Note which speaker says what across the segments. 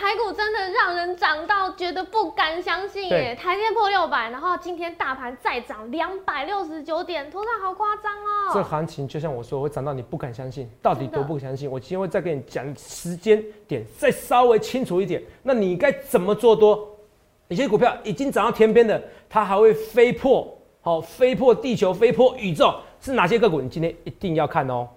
Speaker 1: 台股真的让人涨到觉得不敢相信耶！台电破六百，然后今天大盘再涨两百六十九点，头上好夸张哦。
Speaker 2: 这行情就像我说，会涨到你不敢相信，到底多不相信？我今天会再跟你讲时间点，再稍微清楚一点。那你该怎么做多？有些股票已经涨到天边的，它还会飞破，好，飞破地球，飞破宇宙，是哪些个股？你今天一定要看哦。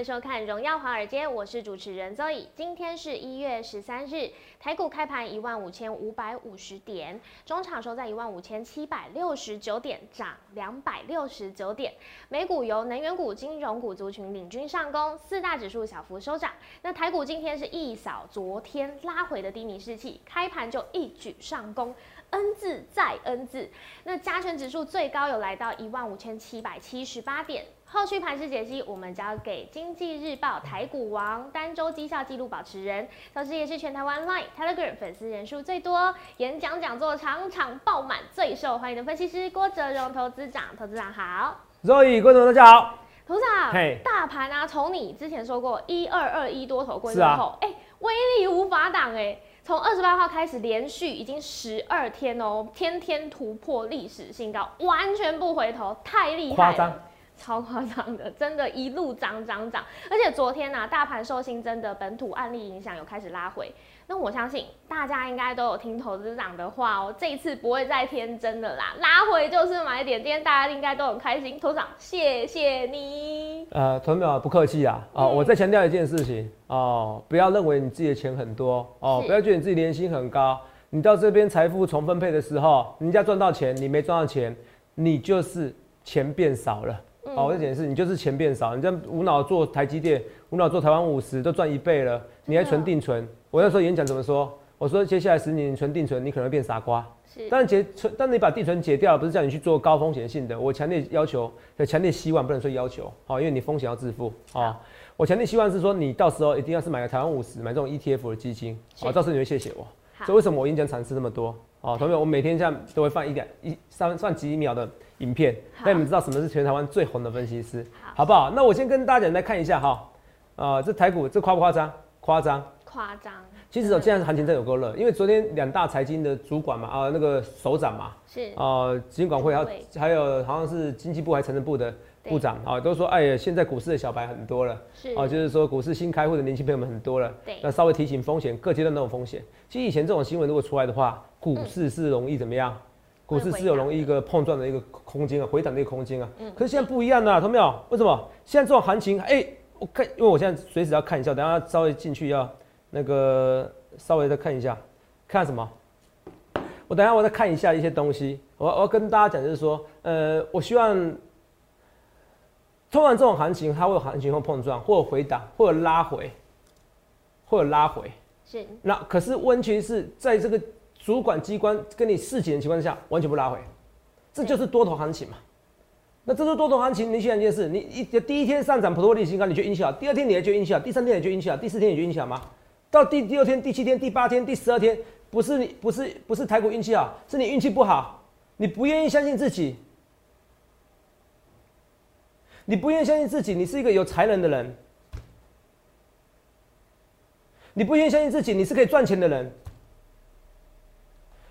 Speaker 1: 迎收看《荣耀华尔街》，我是主持人 Zoe。今天是一月十三日，台股开盘一万五千五百五十点，中场收在一万五千七百六十九点，涨两百六十九点。美股由能源股、金融股族群领军上攻，四大指数小幅收涨。那台股今天是一扫昨天拉回的低迷士气，开盘就一举上攻。N 字再 N 字，那加权指数最高有来到一万五千七百七十八点。后续盘势解析，我们交给经济日报台股王、单周绩效记录保持人，同时也是全台湾 Line、Telegram 粉丝人数最多、演讲讲座场场爆满、最受欢迎的分析师郭哲荣投资长。投资长好
Speaker 2: ，Zoe 观众大家好，
Speaker 1: 投资长，大盘啊，从你之前说过一二二一多头过之后，哎，威力无法挡哎。从二十八号开始，连续已经十二天哦，天天突破历史新高，完全不回头，太厉害了，超夸张的，真的一路涨涨涨，而且昨天呢，大盘受新增的本土案例影响，有开始拉回。那我相信大家应该都有听投资长的话哦，这一次不会再天真的啦，拉回就是买点。今天大家应该都很开心，投长谢谢你。
Speaker 2: 呃，投淼不客气啊，哦，我再强调一件事情哦，不要认为你自己的钱很多哦，不要觉得你自己年薪很高，你到这边财富重分配的时候，人家赚到钱，你没赚到钱，你就是钱变少了。哦，我再解释，你就是钱变少，你这样无脑做台积电，无脑做台湾五十，都赚一倍了，你还存定存。我那时候演讲怎么说？我说接下来十年你存定存，你可能会变傻瓜。是，但是解存，但你把定存解掉，不是叫你去做高风险性的。我强烈要求，强烈希望，不能说要求，好，因为你风险要自负啊。我强烈希望是说，你到时候一定要是买个台湾五十，买这种 ETF 的基金，好，到时候你会谢谢我。所以为什么我演讲尝试这么多？哦，同学我每天这样都会放一点一三放几秒的影片，让你们知道什么是全台湾最红的分析师，好不好？那我先跟大家来看一下哈，啊，这台股这夸不夸张？夸张。
Speaker 1: 夸张，
Speaker 2: 其实哦，现在行情真有够热，因为昨天两大财经的主管嘛，啊，那个首长嘛，是啊，金管会还有还有好像是经济部还财政部的部长啊，都说哎呀，现在股市的小白很多了，是啊，就是说股市新开户的年轻朋友们很多了，对，那稍微提醒风险，各阶段都有风险。其实以前这种新闻如果出来的话，股市是容易怎么样？股市是有容易一个碰撞的一个空间啊，回档的一个空间啊。嗯，可是现在不一样了，懂没有？为什么？现在这种行情，哎，我看，因为我现在随时要看一下，等下稍微进去要。那个稍微再看一下，看什么？我等下我再看一下一些东西。我我要跟大家讲，就是说，呃，我希望，通常这种行情，它会有行情会碰撞，或者回档，或者拉回，或者拉回。是。那可是问题是在这个主管机关跟你示警的情况下，完全不拉回，这就是多头行情嘛。那这是多头行情，你想一件事，你一第一天上涨普通利新高，你就运气好；第二天你也就运气好；第三天也就运气好；第四天也就运气好吗？到第第二天、第七天、第八天、第十二天，不是你不是不是台股运气好，是你运气不好，你不愿意相信自己，你不愿意相信自己，你是一个有才能的人，你不愿意相信自己，你是可以赚钱的人。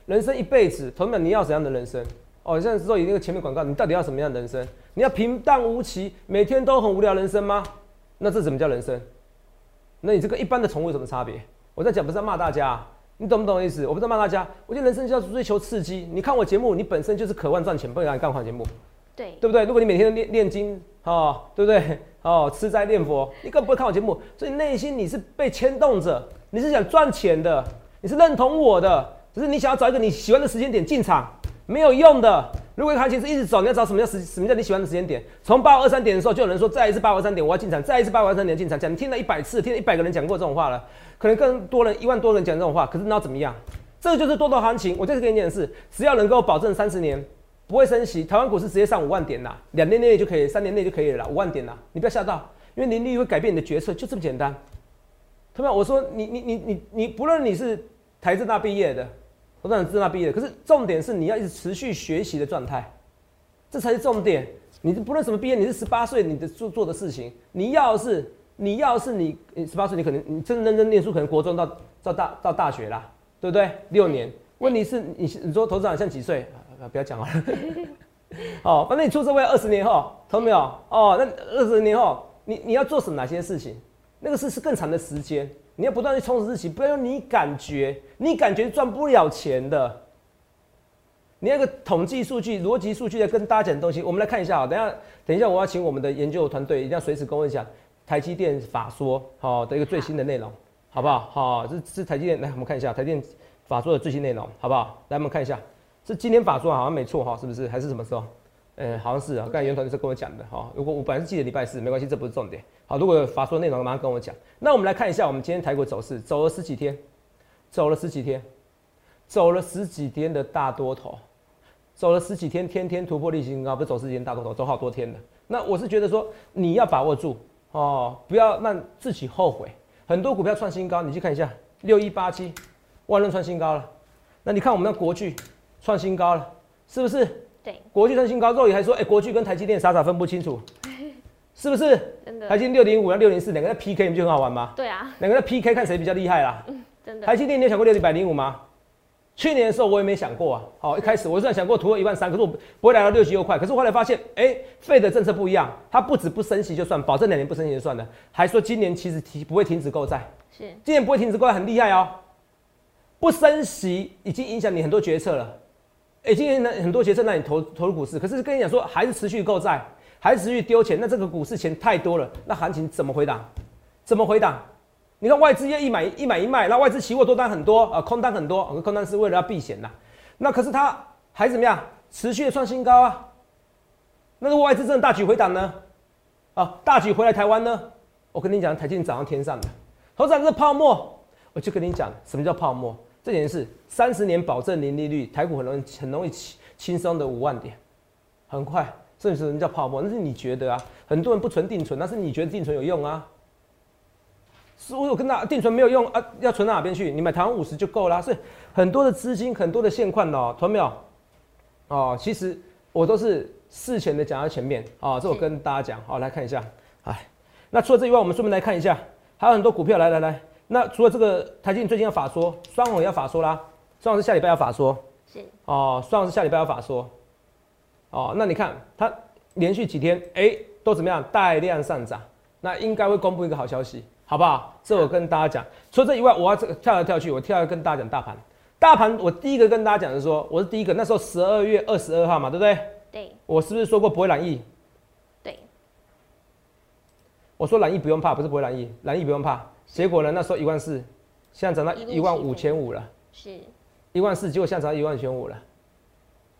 Speaker 2: 人生一辈子，同样你要怎样的人生？哦，现在说以那个前面广告，你到底要什么样的人生？你要平淡无奇，每天都很无聊人生吗？那这怎么叫人生？那你这个一般的宠物有什么差别？我在讲不是在骂大家，你懂不懂意思？我不是骂大家，我觉得人生就要追求刺激。你看我节目，你本身就是渴望赚钱，不然你干嘛节目？
Speaker 1: 对，
Speaker 2: 对不对？如果你每天练练经，哦，对不对？哦，吃斋念佛，你根本不会看我节目，所以内心你是被牵动着，你是想赚钱的，你是认同我的，只是你想要找一个你喜欢的时间点进场。没有用的。如果行情是一直走，你要找什么叫时什么叫你喜欢的时间点？从八五二三点的时候，就有人说再一次八五二三点我要进场，再一次八五二三点进场。讲你听了一百次，听了一百个人讲过这种话了，可能更多人一万多人讲这种话。可是那怎么样？这个就是多头行情。我再次跟你讲的是，只要能够保证三十年不会升息，台湾股市直接上五万点啦，两年内就可以，三年内就可以了啦，五万点啦，你不要吓到，因为年利率会改变你的决策，就这么简单。他们，我说你你你你你，不论你是台政大毕业的。投资长自那毕业，可是重点是你要一直持续学习的状态，这才是重点。你不论什么毕业，你是十八岁，你的做做的事情，你要是你要是你十八岁，你可能你真认真念书，可能国中到到大到大学啦，对不对？六年。问题是你你说投资长像几岁？啊，不要讲了。哦，反正你出社会二十年后，懂没有？哦，那二十年后，你你要做什哪些事情？那个是是更长的时间，你要不断去充实自己，不要用你感觉，你感觉赚不了钱的。你那个统计数据、逻辑数据的跟大家讲的东西，我们来看一下啊。等下等一下，我要请我们的研究团队一定要随时跟我讲台积电法说好的一个最新的内容，好不好？好，这是台积电，来我们看一下台积电法说的最新内容，好不好？来我们看一下。是今天法说好像没错哈，是不是？还是什么时候？呃，好像是啊。刚才袁团是跟我讲的哈。如果我本来是记得礼拜四，没关系，这不是重点。好，如果有法说内容，马上跟我讲。那我们来看一下，我们今天台股走势，走了十几天，走了十几天，走了十几天的大多头，走了十几天，天天突破历史新高，不是走十几天大多头，走好多天的。那我是觉得说，你要把握住哦，不要让自己后悔。很多股票创新高，你去看一下，六一八七，万润创新高了。那你看我们的国巨。创新高了，是不是？
Speaker 1: 对，
Speaker 2: 国巨创新高，肉眼还说，哎，国巨跟台积电傻傻分不清楚，是不是？
Speaker 1: 真的。
Speaker 2: 台积电六零五、六零四，两个在 PK，不就很好玩吗？
Speaker 1: 对啊。
Speaker 2: 两个在 PK，看谁比较厉害啦。
Speaker 1: 嗯，真的。
Speaker 2: 台积电，你有想过六一百零五吗？去年的时候我也没想过啊。好，一开始我虽然想过突破一万三，可是我不会来到六七又快。可是后来发现，哎，费的政策不一样，它不止不升息就算，保证两年不升息就算了，还说今年其实停不会停止购债。
Speaker 1: 是。
Speaker 2: 今年不会停止购债，很厉害哦。不升息已经影响你很多决策了。哎，今年呢很多学生那里投投入股市，可是跟你讲说还是持续购债，还是持续丢钱，那这个股市钱太多了，那行情怎么回档？怎么回档？你看外资要一买一买一卖，那外资期货多单很多啊，空单很多，空单是为了要避险呐。那可是它还怎么样？持续的创新高啊。那如果外资真的大举回档呢？啊，大举回来台湾呢？我跟你讲，台积电涨到天上的，头涨是泡沫，我就跟你讲什么叫泡沫。这件事，三十年保证零利率，台股很容易很容易轻轻松的五万点，很快。这是什么叫泡沫？那是你觉得啊？很多人不存定存，那是你觉得定存有用啊？是我有跟他定存没有用啊？要存到哪边去？你买台湾五十就够了。所以很多的资金，很多的现款哦，同没有？哦，其实我都是事前的讲到前面啊。这我跟大家讲，好来看一下。哎，那除了这以外，我们顺便来看一下，还有很多股票，来来来。那除了这个台积电最近要法说，双红也要法说啦，双红是下礼拜要法说，
Speaker 1: 是
Speaker 2: 哦，双红是下礼拜要法说，哦，那你看它连续几天哎都怎么样，带量上涨，那应该会公布一个好消息，好不好？这我跟大家讲，除了这以外，我要这个跳来跳去，我跳来跟大家讲大盘，大盘我第一个跟大家讲的是说，我是第一个，那时候十二月二十二号嘛，对不对？
Speaker 1: 对，
Speaker 2: 我是不是说过不会染疫？
Speaker 1: 对，
Speaker 2: 我说染疫不用怕，不是不会染疫，染疫不用怕。结果呢？那时候一万四，现在涨到一万五千五了。
Speaker 1: 是，
Speaker 2: 一万四，结果现在涨到一万五千五了。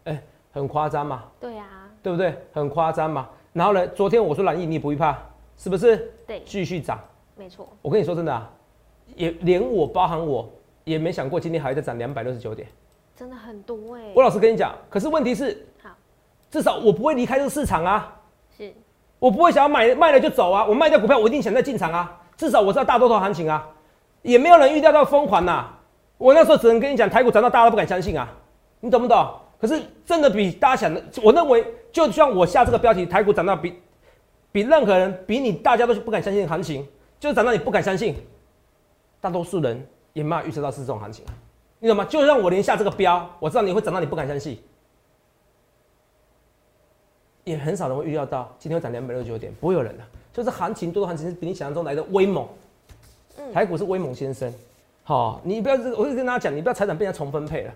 Speaker 2: 哎，很夸张嘛？
Speaker 1: 对啊，
Speaker 2: 对不对？很夸张嘛。然后呢？昨天我说蓝易，你不会怕，是不是？
Speaker 1: 对，
Speaker 2: 继续涨。
Speaker 1: 没错。
Speaker 2: 我跟你说真的啊，也连我包含我也没想过今天还在涨两百六十九点。
Speaker 1: 真的很多哎。
Speaker 2: 我老实跟你讲，可是问题是，
Speaker 1: 好，
Speaker 2: 至少我不会离开这个市场啊。
Speaker 1: 是。
Speaker 2: 我不会想要买卖了就走啊！我卖掉股票，我一定想再进场啊！至少我知道大多头行情啊，也没有人预料到疯狂呐。我那时候只能跟你讲，台股涨到大家都不敢相信啊，你懂不懂？可是真的比大家想的，我认为就像我下这个标题，台股涨到比比任何人比你大家都不敢相信的行情，就是涨到你不敢相信。大多数人也没有预测到是这种行情，你懂吗？就让我连下这个标，我知道你会涨到你不敢相信，也很少人会预料到今天会涨两百六十九点，不会有人的。就是行情，多的行情是比你想象中来的威猛。台股是威猛先生，好，你不要，我就跟大家讲，你不要财产被人家重分配了，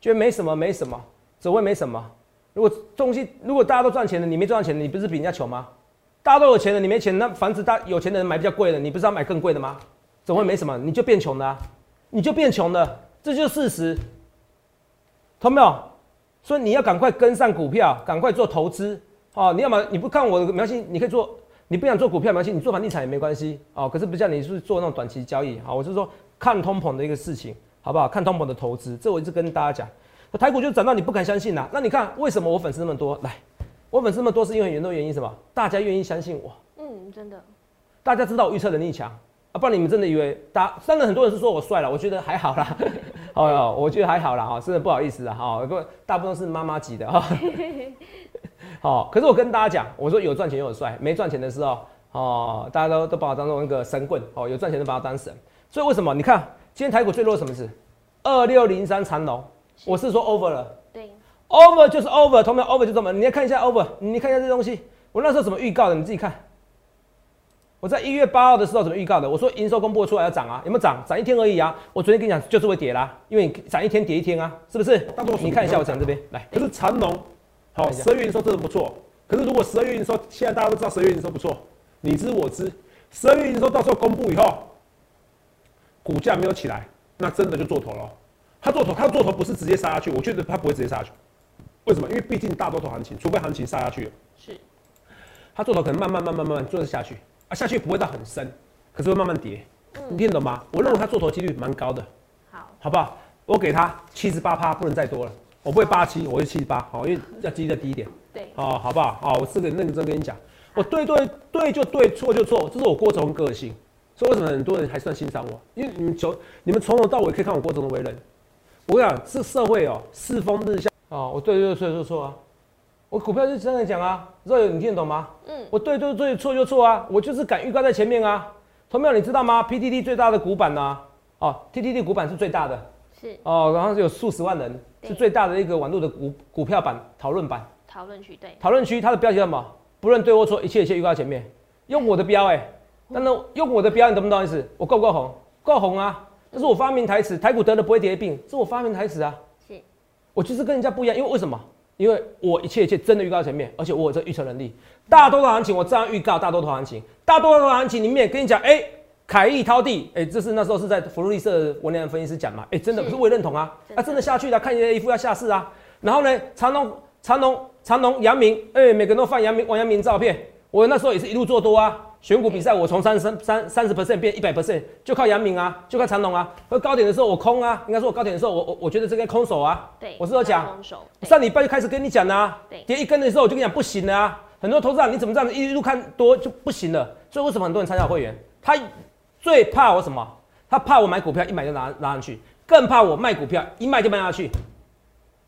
Speaker 2: 觉得没什么，没什么，只会没什么。如果东西，如果大家都赚钱了，你没赚到钱，你不是比人家穷吗？大家都有钱了，你没钱，那房子大有钱的人买比较贵的，你不是要买更贵的吗？怎会没什么？你就变穷了，你就变穷的，这就是事实，懂没有？所以你要赶快跟上股票，赶快做投资，哦，你要么你不看我的描信，你可以做。你不想做股票没关系，你做房地产也没关系哦。可是不像你是做那种短期交易，啊，我是说看通膨的一个事情，好不好？看通膨的投资，这我一直跟大家讲。那台股就涨到你不敢相信呐。那你看为什么我粉丝那么多？来，我粉丝那么多是因为很多原因，什么？大家愿意相信我。
Speaker 1: 嗯，真的。
Speaker 2: 大家知道我预测能力强啊，不然你们真的以为大？当然很多人是说我帅了，我觉得还好啦。哦，我觉得还好啦，哈，真的不好意思啊，哈，不，大部分都是妈妈级的哈。好，可是我跟大家讲，我说有赚钱有帅，没赚钱的时候，哦，大家都都把我当做那个神棍，哦，有赚钱的把我当神。所以为什么？你看今天台股最弱什么事？二六零三长龙，我是说 over 了。
Speaker 1: 对
Speaker 2: ，over 就是 over，同样 over 就这么，你要看一下 over，你看一下这东西，我那时候怎么预告的？你自己看。我在一月八号的时候怎么预告的？我说营收公布出来要涨啊，有没有涨？涨一天而已啊。我昨天跟你讲就是会跌啦，因为你涨一天跌一天啊，是不是？你看一下我讲这边来，
Speaker 3: 可是长龙，好，十二月营收真的不错。可是如果十二月营收现在大家都知道十二月营收不错，你知我知，十二月营收到时候公布以后，股价没有起来，那真的就做头了。他做头，他做头不是直接杀下去，我觉得他不会直接杀下去。为什么？因为毕竟大多头行情，除非行情杀下去了，
Speaker 1: 是，
Speaker 3: 他做头可能慢慢慢慢慢慢做下去。啊下去不会到很深，可是会慢慢跌，你听懂吗？我认为他做头几率蛮高的，
Speaker 1: 好，
Speaker 3: 好不好？我给他七十八趴，不能再多了，我不会八七，我会七十八，好，因为要基再低一点，
Speaker 1: 对，
Speaker 3: 哦，好不好？好，我这个认真跟你讲，我对对对就对，错就错，这是我郭总个性，所以为什么很多人还算欣赏我？因为你们从你们从头到尾可以看我郭总的为人，我跟你讲，这社会哦，世风日下，哦，我对对错就错啊。我股票就这样讲啊，若有你听得懂吗？嗯，我对对对，错就错啊，我就是敢预告在前面啊。同苗，你知道吗？PTT 最大的股板呢？哦，TTT 股板是最大的，
Speaker 1: 是
Speaker 2: 哦，然后有数十万人，是最大的一个网络的股股票版讨论版。
Speaker 1: 讨论区对，
Speaker 2: 讨论区它的标题什么？不论对或错，一切一切预告前面，用我的标哎，那那用我的标，你懂不懂意思？我够不够红？够红啊！这是我发明台词，台股得了不会跌病，是我发明台词啊。
Speaker 1: 是，
Speaker 2: 我就是跟人家不一样，因为为什么？因为我一切一切真的预告前面，而且我有这预测能力。大多头行情我这样预告，大多头行情，大多头行情里面跟你讲，哎，凯翼掏地，哎，这是那时候是在福利社文联分析师讲嘛，哎，真的，可是我也认同啊，啊，真的下去了，看你的衣服要下市啊。然后呢，长隆、长隆、长隆、阳明，哎，每个人都放阳明、王阳明照片，我那时候也是一路做多啊。选股比赛，我从三三三三十 percent 变一百 percent，就靠阳明啊，就靠长隆啊。而高点的时候我空啊，应该说我高点的时候我我我觉得这根空手啊。
Speaker 1: 对，
Speaker 2: 我是有讲，上礼拜就开始跟你讲啊。
Speaker 1: 对，
Speaker 2: 跌一根的时候我就跟你讲不行了啊。很多投资人你怎么这样子一路看多就不行了？所以为什么很多人参加会员？他最怕我什么？他怕我买股票一买就拿拿上去，更怕我卖股票一卖就卖下去。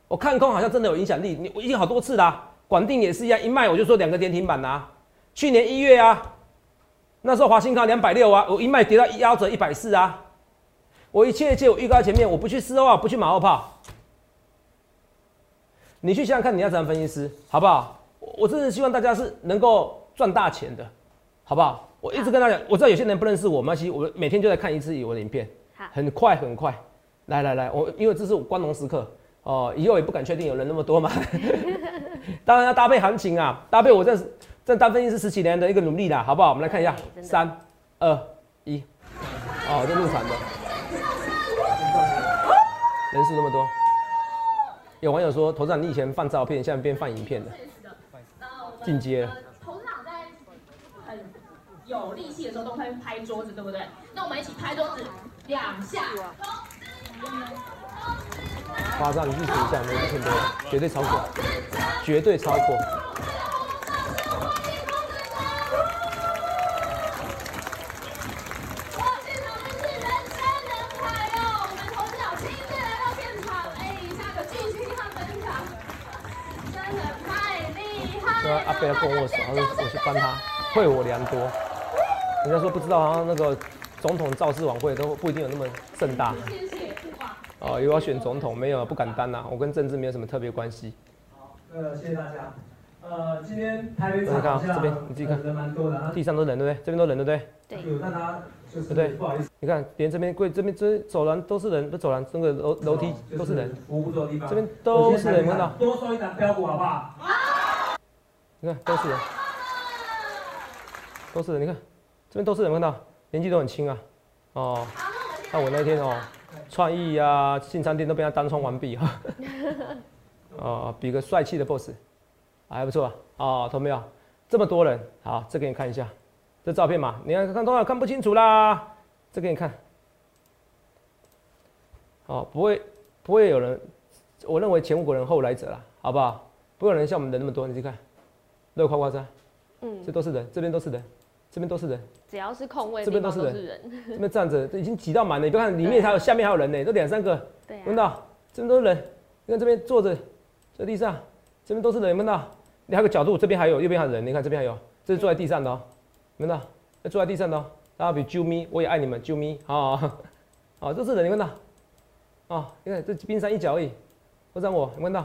Speaker 2: 我看空好像真的有影响力，你我已经好多次啦。广定也是一样，一卖我就说两个跌停板呐。去年一月啊。那时候华兴康两百六啊，我一卖跌到腰折一百四啊，我一切一切我预告前面，我不去四号，不去马后炮。你去想想看，你要怎样分析师，好不好？我真的希望大家是能够赚大钱的，好不好？我一直跟大家讲，我知道有些人不认识我，没关系，我每天就在看一次我的影片，很快很快，来来来，我因为这是光荣时刻哦，以后也不敢确定有人那么多嘛，当然要搭配行情啊，搭配我这是。这当分析师十几年的一个努力啦，好不好？我们来看一下，三、二、一，哦，这入场的，人数那么多。有网友说，头长你以前放照片，现在变放影片了，进阶了。
Speaker 4: 有力气的时候都会拍桌子，对不对？那我们一起拍桌子两下。
Speaker 2: 夸张，一下，没一千多，绝对超过，绝对超过。阿贝要跟我握手，他说我去帮他，惠我良多。人家说不知道，好像那个总统造势晚会都不一定有那么盛大。哦，又要选总统，没有不敢当呐。我跟政治没有什么特别关系。
Speaker 5: 好，呃，谢谢大家。呃，今天台北场这边你自己看，人蛮多的，
Speaker 2: 地上都人对不对？这边都人对不对？
Speaker 1: 对。有
Speaker 5: 让他就是
Speaker 2: 对，
Speaker 5: 不好意思。
Speaker 2: 你看，连这边柜这边这走廊都是人，不走廊那个楼楼梯都是人。
Speaker 5: 服务的地方。
Speaker 2: 这边都是人，看到。
Speaker 5: 多收一张标股好不好？
Speaker 2: 你看都是人，都是人。你看这边都是人，看到年纪都很轻啊。哦，那我那天哦，创意啊，新餐店都被他单冲完毕哈。哦，比个帅气的 boss，还不错啊。哦，懂没有？这么多人，好，这给你看一下，这照片嘛，你看看多少看不清楚啦。这给你看。哦，不会不会有人，我认为前无古人后来者啦，好不好？不会有人像我们人那么多，你去看。乐夸夸山，嗯，这都是人，这边都是人，这边都是人，
Speaker 1: 只要是空位，这边都是人，
Speaker 2: 这边站着，已经挤到满了。你别看里面还有，下面还有人呢，都两三个。
Speaker 1: 对，
Speaker 2: 闻到？这边都是人。你看这边坐着，在地上，这边都是人，闻到？你还有个角度，这边还有，右边还有人。你看这边还有，这是坐在地上的哦，闻到？要坐在地上的哦。大家比啾咪，我也爱你们，啾咪好，好，这是人，你看到？啊，你看这冰山一角而已。不让我，你闻到？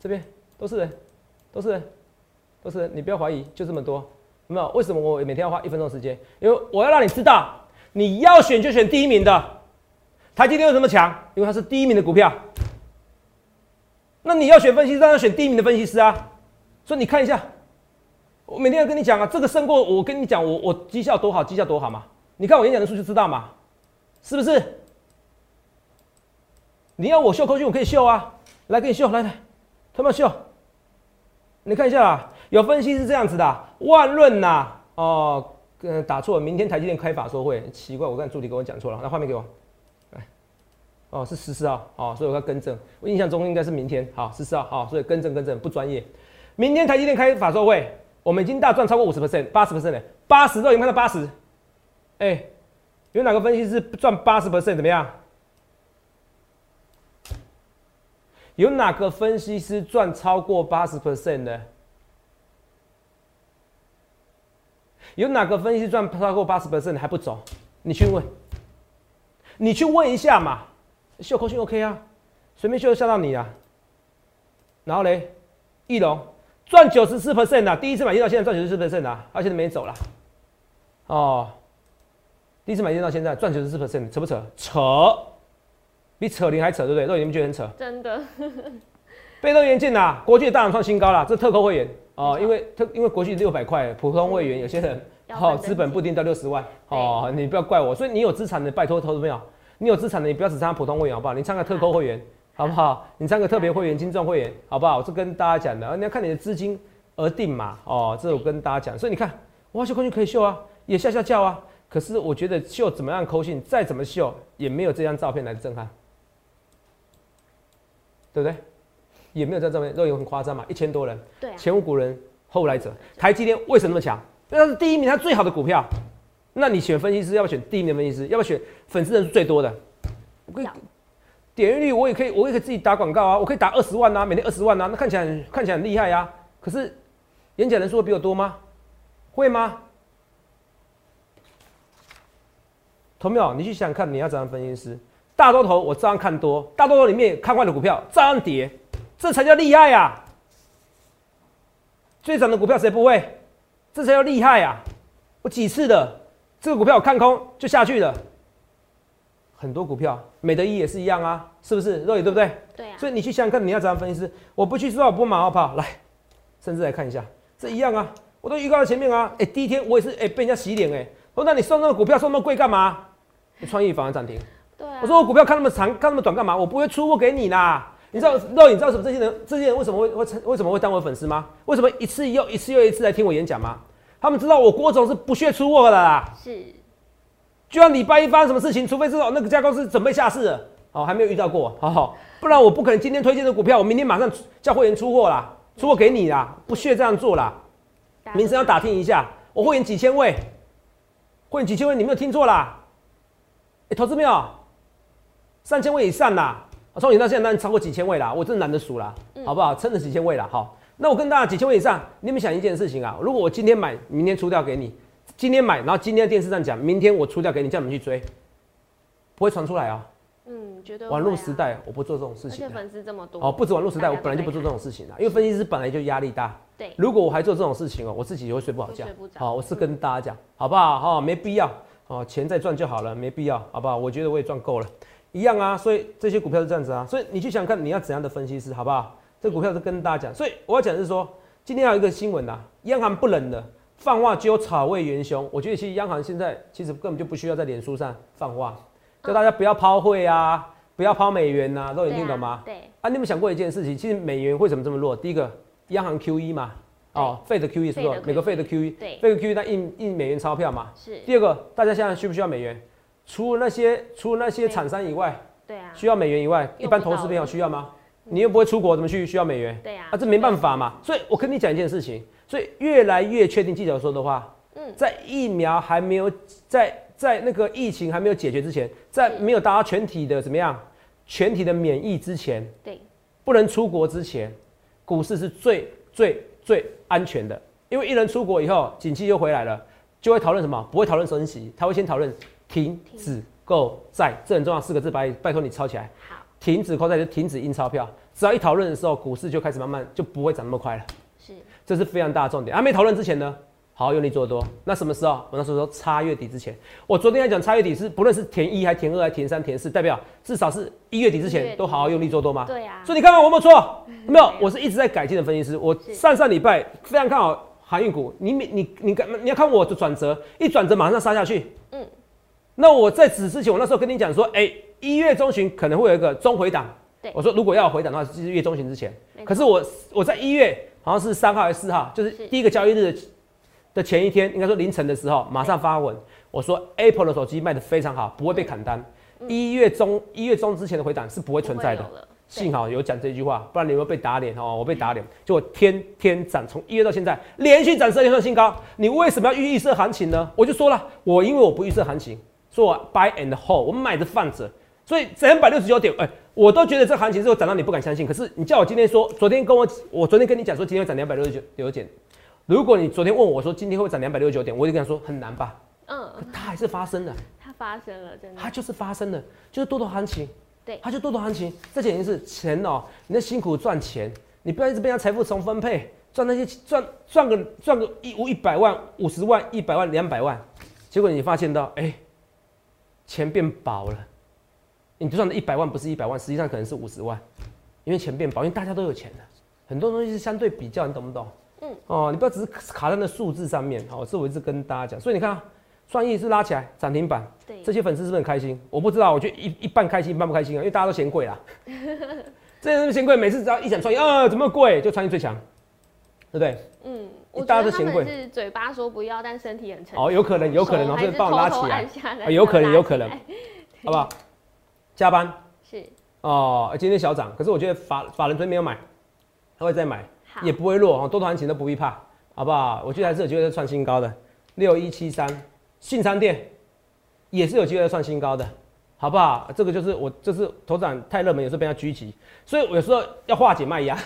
Speaker 2: 这边都是人，都是人，都是人，你不要怀疑，就这么多。没有？为什么我每天要花一分钟时间？因为我要让你知道，你要选就选第一名的。台积电为什么强？因为它是第一名的股票。那你要选分析师，当然选第一名的分析师啊。所以你看一下，我每天要跟你讲啊，这个胜过我跟你讲，我我绩效多好，绩效多好嘛。你看我演讲的书就知道嘛，是不是？你要我秀口讯，我可以秀啊，来给你秀，来来，他们秀。你看一下啊。有分析是这样子的，万润呐，哦，嗯，打错了，明天台积电开法说会，奇怪，我看助理跟我讲错了，那画面给我，来，哦，是十四号，哦，所以我要更正，我印象中应该是明天，好，十四号，好，所以更正更正，不专业。明天台积电开法说会，我们已经大赚超过五十 percent，八十 percent 了，八十都已经看到八十，哎，有哪个分析师赚八十 percent 怎么样？有哪个分析师赚超过八十 percent 的？有哪个分析师赚超过八十 percent 还不走？你去问，你去问一下嘛。秀口讯 OK 啊，随便秀就吓到你啊。然后嘞，翼龙赚九十四 percent 啊，第一次买进到现在赚九十四 percent 啊，而且没走了。哦，第一次买进到现在赚九十四 percent，扯不扯？扯，比扯零还扯，对不对？肉你们觉得很扯？
Speaker 1: 真的。
Speaker 2: 被动元件呐，国际大涨创新高了，这特扣会员。哦，因为他因为国际六百块，普通会员有些人好资本不一定到六十万哦，你不要怪我。所以你有资产的，拜托投资朋友，你有资产的，你不要只参加普通会员好不好？你参加特扣会员好不好？你参加特别会员、金钻会员好不好？我是跟大家讲的，你要看你的资金而定嘛。哦，这我跟大家讲，所以你看，哇，秀空军可以秀啊，也下下叫啊。可是我觉得秀怎么样抠信，再怎么秀也没有这张照片来的震撼，对不对？也没有在这边，肉有很夸张嘛，一千多人，
Speaker 1: 对，
Speaker 2: 前无古人后无来者。台积电为什么那么强？因为它是第一名，它最好的股票。那你选分析师，要不要选第一名的分析师？要不要选粉丝人数最多的？我可以点阅率，我也可以，我也可以自己打广告啊，我可以打二十万啊，每天二十万啊，那看起来看起来很厉害呀。可是演讲人数会比我多吗？会吗？同没有？你去想想看，你要怎样分析师？大多头我照样看多，大多头里面看坏的股票照样跌。这才叫厉害呀！最涨的股票谁不会？这才叫厉害呀！我几次的这个股票我看空就下去了，很多股票，美德一也是一样啊，是不是？肉眼对不对？
Speaker 1: 对啊。
Speaker 2: 所以你去想想看，你要怎样分析？我不去知道，我不马后炮来，甚至来看一下，这一样啊，我都预告在前面啊。哎，第一天我也是哎被人家洗脸哎，我说那你送那个股票送那么贵干嘛？创意反而涨停。
Speaker 1: 对啊。
Speaker 2: 我说我股票看那么长看那么短干嘛？我不会出货给你啦。你知道肉？你知道什么？这些人，这些人为什么会会为什么会当我粉丝吗？为什么一次又一次又一次来听我演讲吗？他们知道我郭总是不屑出货的啦。
Speaker 1: 是，
Speaker 2: 就像礼拜一发生什么事情，除非知道那个家公司准备下市了，哦，还没有遇到过，好好，不然我不可能今天推荐的股票，我明天马上叫会员出货啦，出货给你啦，不屑这样做啦。名声要打听一下，我会员几千位，会员几千位，你没有听错啦。哎，投资没有？三千位以上啦。从你到现在，当然超过几千位啦，我真的懒得数啦，好不好？撑着几千位啦，好。那我跟大家几千位以上，你们想一件事情啊？如果我今天买，明天出掉给你；今天买，然后今天电视上讲，明天我出掉给你，叫你们去追，不会传出来啊。
Speaker 1: 嗯，绝对。
Speaker 2: 网络时代，我不做这种事情。
Speaker 1: 而且粉丝这么多。
Speaker 2: 哦，不止网络时代，我本来就不做这种事情啊，因为分析师本来就压力大。
Speaker 1: 对。
Speaker 2: 如果我还做这种事情哦，我自己也会睡不好觉。好，我是跟大家讲，好不好？哈，没必要。哦，钱再赚就好了，没必要，好不好？我觉得我也赚够了。一样啊，所以这些股票是这样子啊，所以你去想看你要怎样的分析师，好不好？这股票是跟大家讲，所以我要讲的是说，今天还有一个新闻呐，央行不冷的放话揪草味元凶，我觉得其实央行现在其实根本就不需要在脸书上放话，叫大家不要抛汇啊，不要抛美元呐，都有听懂吗？
Speaker 1: 对。
Speaker 2: 啊，你有没有想过一件事情？其实美元为什么这么弱？第一个，央行 QE 嘛，哦，费的 QE 是不是？美国费的 QE，
Speaker 1: 对，
Speaker 2: 费的 QE 它印印美元钞票嘛。
Speaker 1: 是。
Speaker 2: 第二个，大家现在需不需要美元？除了那些除了那些厂商以外。
Speaker 1: 对啊，
Speaker 2: 需要美元以外，一般投资朋友需要吗？你又不会出国，怎么去需要美元？
Speaker 1: 对啊，
Speaker 2: 啊，这没办法嘛。所以我跟你讲一件事情，所以越来越确定记者说的话，嗯，在疫苗还没有在在那个疫情还没有解决之前，在没有达到全体的怎么样，全体的免疫之前，
Speaker 1: 对，
Speaker 2: 不能出国之前，股市是最最最安全的。因为一人出国以后，景气又回来了，就会讨论什么？不会讨论升息，他会先讨论停止购债，这很重要四个字，拜拜托你抄起来。
Speaker 1: 好，
Speaker 2: 停止购债就停止印钞票。只要一讨论的时候，股市就开始慢慢就不会涨那么快了。
Speaker 1: 是，
Speaker 2: 这是非常大的重点。还没讨论之前呢，好好用力做多。那什么时候？我那时候说差月底之前。我昨天在讲差月底是不论是填一还填二还填三填四，代表至少是一月底之前都好好用力做多吗？
Speaker 1: 对呀。
Speaker 2: 所以你看看我有没有错？没有，我是一直在改进的分析师。我上上礼拜非常看好航运股。你你你你你要看我的转折，一转折马上杀下去。嗯。那我在此之前，我那时候跟你讲说，哎，一月中旬可能会有一个中回档。我说如果要回档的话，就是月中旬之前。可是我我在一月好像是三号还是四号，就是第一个交易日的前一天，应该说凌晨的时候，马上发文，我说 Apple 的手机卖的非常好，不会被砍单。一月中一月中之前的回档是不会存在的。幸好有讲这句话，不然你会被打脸哦。我被打脸，就我天天涨，从一月到现在连续涨十二天新高。你为什么要预设行情呢？我就说了，我因为我不预设行情，说我 buy and hold，我买的放着。所以两百六十九点，哎，我都觉得这行情是会涨到你不敢相信。可是你叫我今天说，昨天跟我，我昨天跟你讲说今天会涨两百六十九九点。如果你昨天问我说今天会涨两百六十九点，我就跟他说很难吧。嗯。它还是发生了。
Speaker 1: 它发生了，真的。
Speaker 2: 它就是发生了，就是多头行情。
Speaker 1: 对。
Speaker 2: 它就多头行情，这简直是钱哦！你在辛苦赚钱，你不要一直被他财富重分配，赚那些赚赚个赚个一五一百万、五十万、一百万、两百万，结果你发现到，哎，钱变薄了。你就算一百万不是一百万，实际上可能是五十万，因为钱变薄，因为大家都有钱了，很多东西是相对比较，你懂不懂？嗯，哦，你不要只是卡在那数字上面，好，这我一直跟大家讲。所以你看，创意是拉起来涨停板，
Speaker 1: 对，
Speaker 2: 这些粉丝是不是很开心？我不知道，我觉得一一半开心，一半不开心啊，因为大家都嫌贵啦。这些人嫌贵，每次只要一讲创意啊，怎么贵，就创意最强，对不对？
Speaker 1: 嗯，大家都嫌贵，是嘴巴说不要，但身体很诚。哦，
Speaker 2: 有可能，有可能哦，所以帮我拉起来，有可能，有可能，好不好？加班。
Speaker 1: 是。
Speaker 2: 哦，今天小涨，可是我觉得法法人昨天没有买，他会再买，也不会落哦，多头行情都不必怕，好不好？我觉得还是有机会再创新高的，六一七三信昌店也是有机会再创新高的，好不好？这个就是我就是头涨太热门，有时候被他狙击，所以我有时候要化解卖压，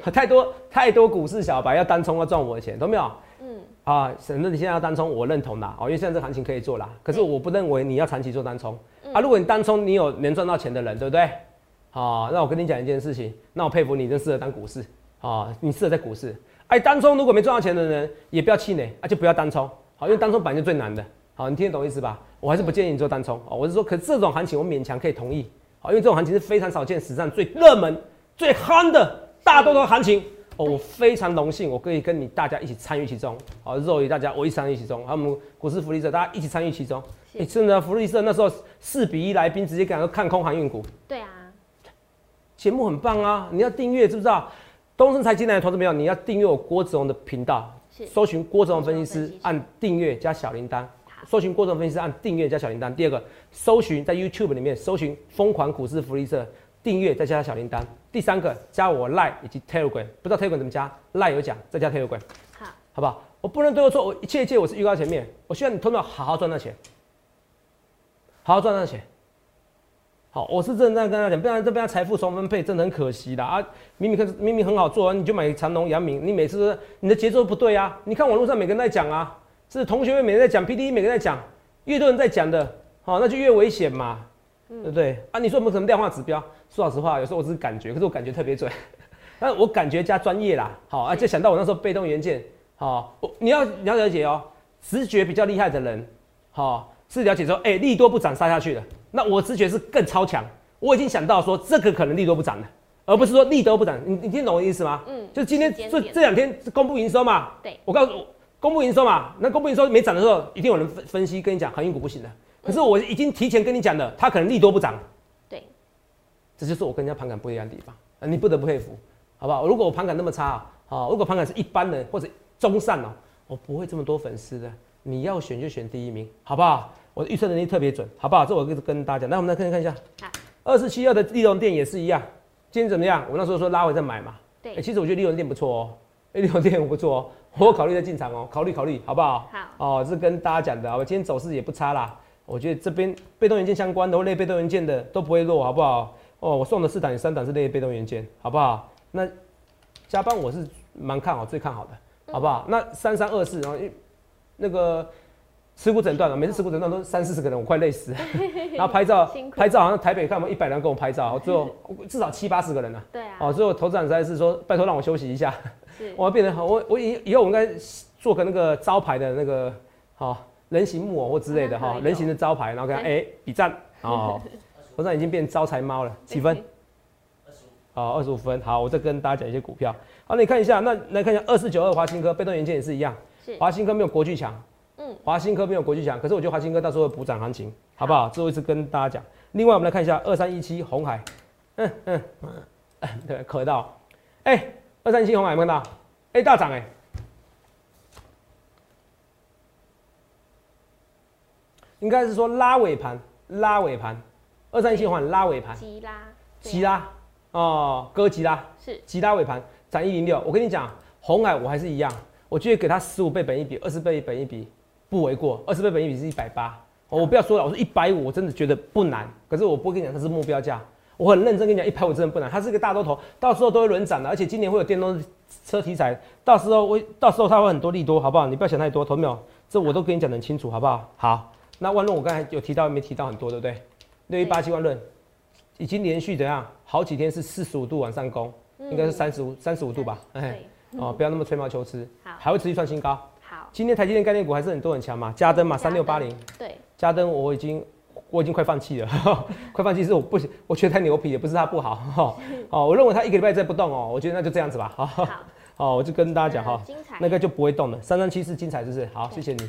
Speaker 2: 太多太多股市小白要单冲要赚我的钱，懂没有？嗯啊，省得你现在要单冲，我认同啦，哦，因为现在这行情可以做啦，可是我不认为你要长期做单冲。啊，如果你单冲，你有能赚到钱的人，对不对？好，那我跟你讲一件事情，那我佩服你，真适合当股市啊，你适合在股市。哎，单冲如果没赚到钱的人，也不要气馁，啊，就不要单冲，好，因为单冲本来就最难的。好，你听得懂意思吧？我还是不建议你做单冲哦。我是说，可这种行情我勉强可以同意，好，因为这种行情是非常少见，史上最热门、最憨的大多头行情。哦，我非常荣幸，我可以跟你大家一起参与其中。好，肉鱼大家我一起参与其中，还有我们股市福利社大家一起参与其中。哎，真的，福利社那时候四比一来宾，直接敢说看空航运股。
Speaker 1: 对啊，
Speaker 2: 节目很棒啊！你要订阅，知不知道？东升财经的投资朋友，你要订阅我郭子龙的频道，搜寻郭子龙分析师，按订阅加小铃铛。搜寻郭子龙分析师，按订阅加小铃铛。第二个，搜寻在 YouTube 里面搜寻疯狂股市福利社，订阅再加小铃铛。第三个，加我 Line 以及 Telegram，不知道 Telegram 怎么加？Line 有讲，再加 Telegram。
Speaker 1: 好，
Speaker 2: 好不好？我不能对我错，我一切一切我是预告前面。我希望你头脑好好赚到钱。好好赚到钱，好，我是真的这样跟他讲，不然这边财富双分配真的很可惜的啊！明明可明明很好做，你就买长隆、阳明，你每次你的节奏不对啊！你看网络上每个人在讲啊，是同学们每个人在讲，P D E 每个人在讲，越多人在讲的，好，那就越危险嘛，对不对？啊，你说有没有什么量化指标？说老实话，有时候我只是感觉，可是我感觉特别准，但我感觉加专业啦，好啊，就想到我那时候被动元件，好，我你要你要了解哦，直觉比较厉害的人，好。是了解说，哎，利多不涨杀下去了，那我直觉是更超强。我已经想到说，这个可能利多不涨了，而不是说利多不涨。你你听懂我的意思吗？嗯，就今天这这两天公布营收嘛。
Speaker 1: 对，
Speaker 2: 我告诉我，公布营收嘛，那公布营收没涨的时候，一定有人分分析跟你讲，航运股不行的。可是我已经提前跟你讲了，它可能利多不涨。
Speaker 1: 对，
Speaker 2: 这就是我跟人家盘感不一样的地方，你不得不佩服，好不好？如果我盘感那么差，啊，如果盘感是一般人或者中上哦，我不会这么多粉丝的。你要选就选第一名，好不好？我的预测能力特别准，好不好？这我跟跟大家讲。那我们来看看一下，好，二四七二的利隆店也是一样。今天怎么样？我那时候说拉回再买嘛。
Speaker 1: 对。
Speaker 2: 哎，其实我觉得利隆店不错哦。哎，利隆店不错哦，我考虑再进场哦，考虑考虑，好不好？
Speaker 1: 好。
Speaker 2: 哦，是跟大家讲的，好吧？今天走势也不差啦，我觉得这边被动元件相关的或类被动元件的都不会弱，好不好？哦，我送的四档有三档是类被动元件，好不好？那加班我是蛮看好，最看好的，好不好？那三三二四，然后一那个。持股诊断了，每次持股诊断都三四十个人，我快累死。然后拍照，拍照好像台北看我们一百人跟我拍照，最后 至少七八十个人了。
Speaker 1: 对啊。
Speaker 2: 哦，最后投资人才是说，拜托让我休息一下。我要变成好，我我以以后我应该做个那个招牌的那个好人形木偶或之类的哈，人形的招牌，然后跟他哎比赞哦。我这已经变招财猫了，几分？二十五。好，二十五分。好，我再跟大家讲一些股票。好，你看一下，那来看一下二四九二华新科，被动元件也是一样。华新科没有国巨强。嗯，华新科没有国际强，可是我觉得华新科到时候会补涨行情，好不好？最后一次跟大家讲。另外，我们来看一下二三一七红海，嗯嗯嗯，对，可到，哎，二三一七红海有看到？哎，大涨哎，应该是说拉尾盘，拉尾盘，二三一七红海拉尾盘，
Speaker 1: 吉拉，
Speaker 2: 吉拉，哦，哥吉拉，
Speaker 1: 是
Speaker 2: 急拉尾盘涨一零六。我跟你讲，红海我还是一样，我觉得给它十五倍本一比，二十倍本一比。不为过，二十倍本一比是一百八，我不要说了，我说一百五，我真的觉得不难。可是我不会跟你讲它是目标价，我很认真跟你讲，一百五真的不难，它是一个大多头，到时候都会轮涨的，而且今年会有电动车题材，到时候会到时候它会很多利多，好不好？你不要想太多，投没有？这我都跟你讲得很清楚，好不好？好，那万润我刚才有提到没提到很多，对不对？六一八七万润已经连续怎样好几天是四十五度往上攻，应该是三十五三十五度吧？哎，哦，不要那么吹毛求疵，还会持续创新高。好今天台积电概念股还是很多很强嘛，加登嘛，三六八零。
Speaker 1: 对，
Speaker 2: 加登我已经我已经快放弃了，快放弃是我不行，我觉得太牛皮，也不是它不好哈。哦，我认为它一个礼拜再不动哦，我觉得那就这样子吧。
Speaker 1: 好，
Speaker 2: 好，我就跟大家讲哈，那个就不会动了。三三七是精彩，是不是？好，谢谢你。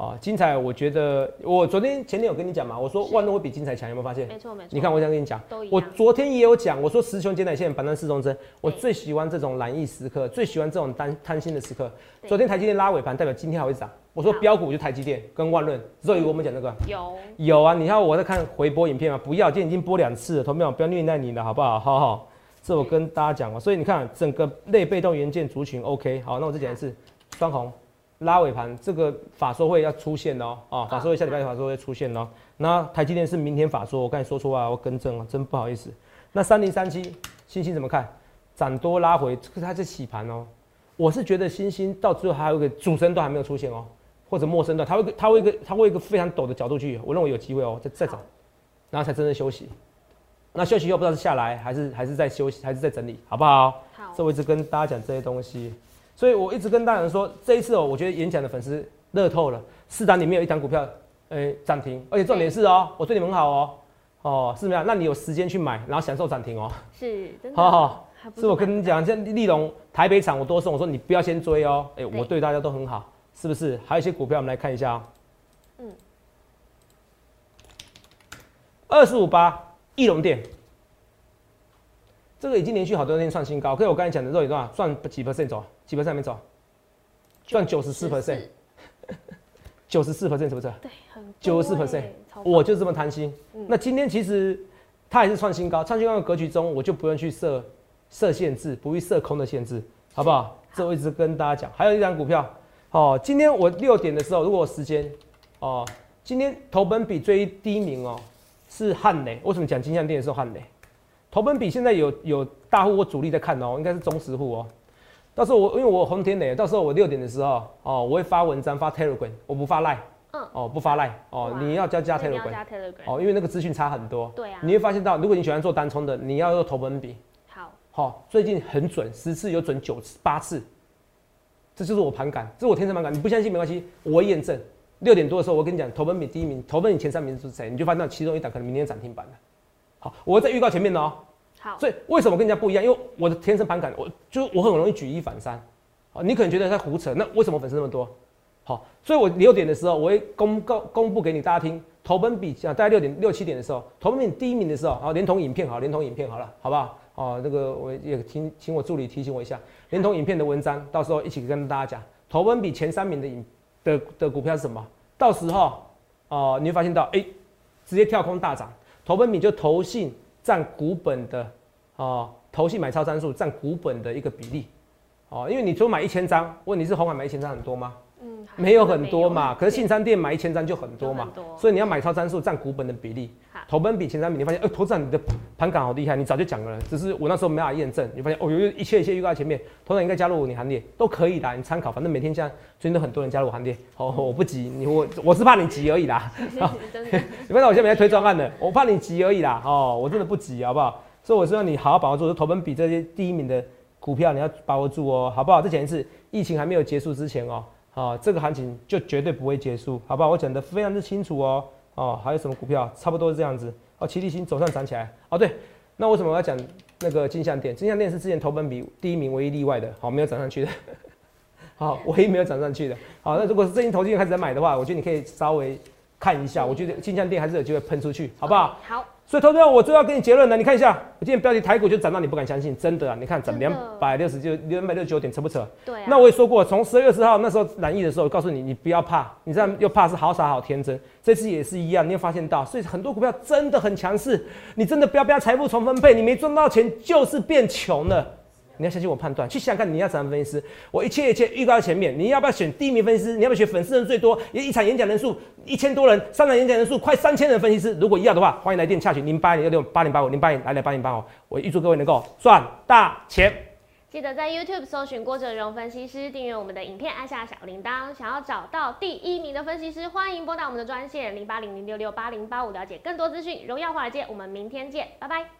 Speaker 2: 哦，精彩，我觉得我昨天前天有跟你讲嘛，我说万能会比精彩强，有没有发现？
Speaker 1: 没错没错。
Speaker 2: 你看，我想跟你讲，我昨天也有讲，我说十雄简奶线反弹四中针，我最喜欢这种蓝意时刻，最喜欢这种贪贪心的时刻。昨天台积电拉尾盘，代表今天还会涨。我说标股就台积电跟万润，所以我们讲这个
Speaker 1: 有
Speaker 2: 有啊，你看我在看回播影片嘛，不要，今天已经播两次了，同没有？不要虐待你了，好不好？好好，这我跟大家讲哦。所以你看整个类被动元件族群 OK，好，那我再讲一次，双红。拉尾盘，这个法说会要出现哦，啊，法说会下礼拜法说会出现哦。那台积电是明天法说，我刚才说错话，我更正了，真不好意思。那三零三七，星星怎么看？涨多拉回，这个它是洗盘哦。我是觉得星星到最后还有一个主升段还没有出现哦，或者陌生段，它会它会一个它会一个非常陡的角度去，我认为有机会哦，再再涨，然后才真正休息。那休息又不知道是下来还是还是在休息，还是在整理，好不好？
Speaker 1: 好。
Speaker 2: 这我一直跟大家讲这些东西。所以我一直跟大家说，这一次哦，我觉得演讲的粉丝乐透了，四档里面有一档股票，诶涨停，而且重点是哦，我对你们很好哦，哦是怎么样？那你有时间去买，然后享受涨停哦，
Speaker 1: 是，
Speaker 2: 好好，是我跟你讲，像利隆台北厂我多送，我说你不要先追哦，哎，我对大家都很好，是不是？还有一些股票我们来看一下，嗯，二十五八翼龙店。这个已经连续好多天创新高，可是我刚才讲的肉眼多少？赚几 percent 走？几 percent 没走？赚九十四 percent，九十四 percent 是不是？
Speaker 1: 对，很
Speaker 2: 九十四 percent，我就这么贪心。那今天其实它还是创新高，创新高的格局中，我就不用去设设限制，不会设空的限制，好不好？这我一直跟大家讲。还有一张股票，哦，今天我六点的时候，如果时间，哦，今天投本比最低名哦是汉雷。为什么讲金像店的时候汉雷？投本比现在有有大户或主力在看哦，应该是中实户哦。到时候我因为我红天磊，到时候我六点的时候哦，我会发文章发 Telegram，我不发 Line，嗯，哦不发 Line，哦你要加加 Telegram，哦因为那个资讯差很多，
Speaker 1: 对啊，
Speaker 2: 你会发现到如果你喜欢做单冲的，你要用投本比，
Speaker 1: 好，
Speaker 2: 好最近很准，十次有准九次八次，这就是我盘感，这是我天生盘感，你不相信没关系，我会验证。六点多的时候我跟你讲，投本比第一名，投本比前三名是谁，你就发现到其中一档可能明天涨停板了。好，我在预告前面的哦。
Speaker 1: 好，
Speaker 2: 所以为什么跟人家不一样？因为我的天生盘感，我就是我很容易举一反三。好，你可能觉得在胡扯，那为什么粉丝那么多？好，所以我六点的时候我会公告公布给你大家听，投奔比啊，大概六点六七点的时候，投本比第一名的时候，好，连同影片好，连同影片好了，好不好？哦，这个我也请请我助理提醒我一下，连同影片的文章，到时候一起跟大家讲，投奔比前三名的影的的股票是什么？到时候哦，你会发现到，哎，直接跳空大涨。投本比就投信占股本的，哦，投信买超参数占股本的一个比例，哦，因为你说买一千张，问题是红海买一千张很多吗？嗯，没有很多嘛。可是信山店买一千张就很多嘛，所以你要买超参数占股本的比例，投本比前三名，你发现，呃，投资长你的盘感好厉害，你早就讲了，只是我那时候没法验证。你发现，哦，有一切一切预告前面，投资长应该加入你行列，都可以的，你参考，反正每天现在最近都很多人加入我行列。哦，我不急，你我我是怕你急而已啦。你看到我现在没在推专案的，我怕你急而已啦。哦，我真的不急，好不好？所以我希望你好好把握住，投本比这些第一名的。股票你要把握住哦，好不好？再讲一次，疫情还没有结束之前哦，好，这个行情就绝对不会结束，好不好？我讲的非常的清楚哦，哦，还有什么股票？差不多是这样子哦。齐力星总算涨起来哦，对，那为什么我要讲那个金项店？金项店是之前投本比第一名唯一例外的，好，没有涨上去的，好，唯一没有涨上去的，好，那如果是最近投资人开始在买的话，我觉得你可以稍微看一下，我觉得金相店还是有机会喷出去，好不好？
Speaker 1: 好。
Speaker 2: 所以，投资者，我最要给你结论了。你看一下，我今天标题台股就涨到你不敢相信，真的啊！你看涨两百六十就两百六十九点，扯不扯？
Speaker 1: 对。
Speaker 2: 那我也说过，从十二月十号那时候染疫的时候，告诉你，你不要怕，你这样又怕是好傻好天真。这次也是一样，你有发现到，所以很多股票真的很强势，你真的不要不要财富重分配，你没赚到钱就是变穷了。你要相信我判断，去想想看你要怎样分析师。我一切一切预告在前面，你要不要选第一名分析师？你要不要选粉丝人最多，也一场演讲人数一千多人，三场演讲人数快三千人分析师？如果要的话，欢迎来电洽询零八零六六八零八五零八零来来八零八五。我预祝各位能够赚大钱。
Speaker 1: 记得在 YouTube 搜寻郭哲荣分析师，订阅我们的影片，按下小铃铛。想要找到第一名的分析师，欢迎拨打我们的专线零八零零六六八零八五，了解更多资讯。荣耀华尔街，我们明天见，拜拜。